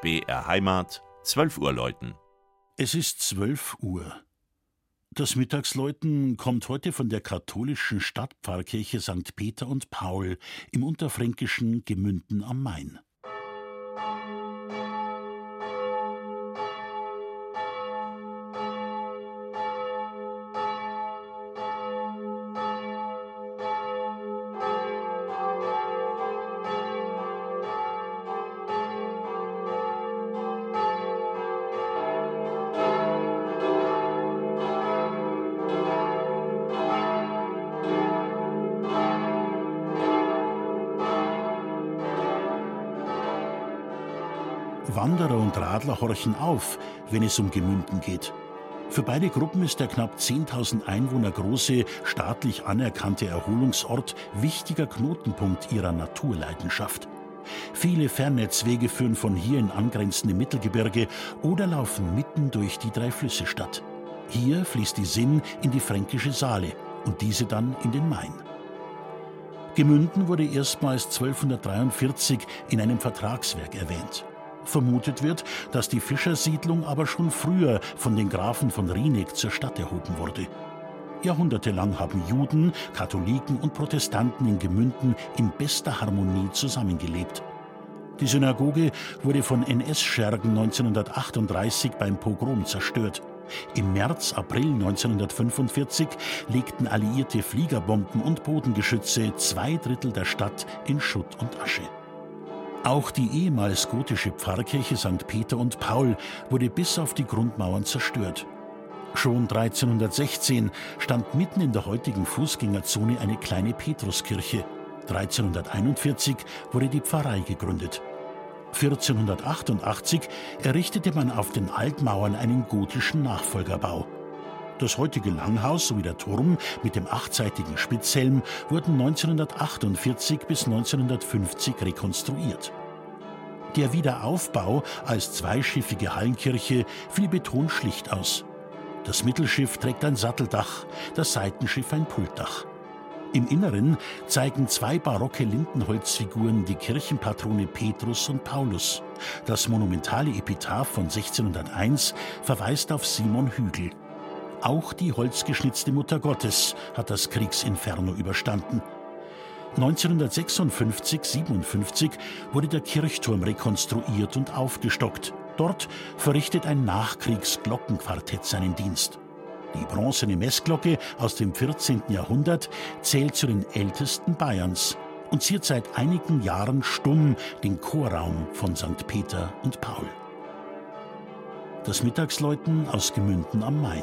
BR Heimat, 12 Uhr läuten. Es ist 12 Uhr. Das Mittagsläuten kommt heute von der katholischen Stadtpfarrkirche St. Peter und Paul im unterfränkischen Gemünden am Main. Wanderer und Radler horchen auf, wenn es um Gemünden geht. Für beide Gruppen ist der knapp 10.000 Einwohner große, staatlich anerkannte Erholungsort wichtiger Knotenpunkt ihrer Naturleidenschaft. Viele Fernnetzwege führen von hier in angrenzende Mittelgebirge oder laufen mitten durch die drei Flüsse Stadt. Hier fließt die Sinn in die fränkische Saale und diese dann in den Main. Gemünden wurde erstmals 1243 in einem Vertragswerk erwähnt. Vermutet wird, dass die Fischersiedlung aber schon früher von den Grafen von Rieneck zur Stadt erhoben wurde. Jahrhundertelang haben Juden, Katholiken und Protestanten in Gemünden in bester Harmonie zusammengelebt. Die Synagoge wurde von NS-Schergen 1938 beim Pogrom zerstört. Im März, April 1945 legten alliierte Fliegerbomben und Bodengeschütze zwei Drittel der Stadt in Schutt und Asche. Auch die ehemals gotische Pfarrkirche St. Peter und Paul wurde bis auf die Grundmauern zerstört. Schon 1316 stand mitten in der heutigen Fußgängerzone eine kleine Petruskirche. 1341 wurde die Pfarrei gegründet. 1488 errichtete man auf den Altmauern einen gotischen Nachfolgerbau. Das heutige Langhaus sowie der Turm mit dem achtseitigen Spitzhelm wurden 1948 bis 1950 rekonstruiert. Der Wiederaufbau als zweischiffige Hallenkirche fiel betont schlicht aus. Das Mittelschiff trägt ein Satteldach, das Seitenschiff ein Pultdach. Im Inneren zeigen zwei barocke Lindenholzfiguren die Kirchenpatrone Petrus und Paulus. Das monumentale Epitaph von 1601 verweist auf Simon Hügel. Auch die holzgeschnitzte Mutter Gottes hat das Kriegsinferno überstanden. 1956-57 wurde der Kirchturm rekonstruiert und aufgestockt. Dort verrichtet ein Nachkriegsglockenquartett seinen Dienst. Die bronzene Messglocke aus dem 14. Jahrhundert zählt zu den ältesten Bayerns und ziert seit einigen Jahren stumm den Chorraum von St. Peter und Paul. Das Mittagsläuten aus Gemünden am Main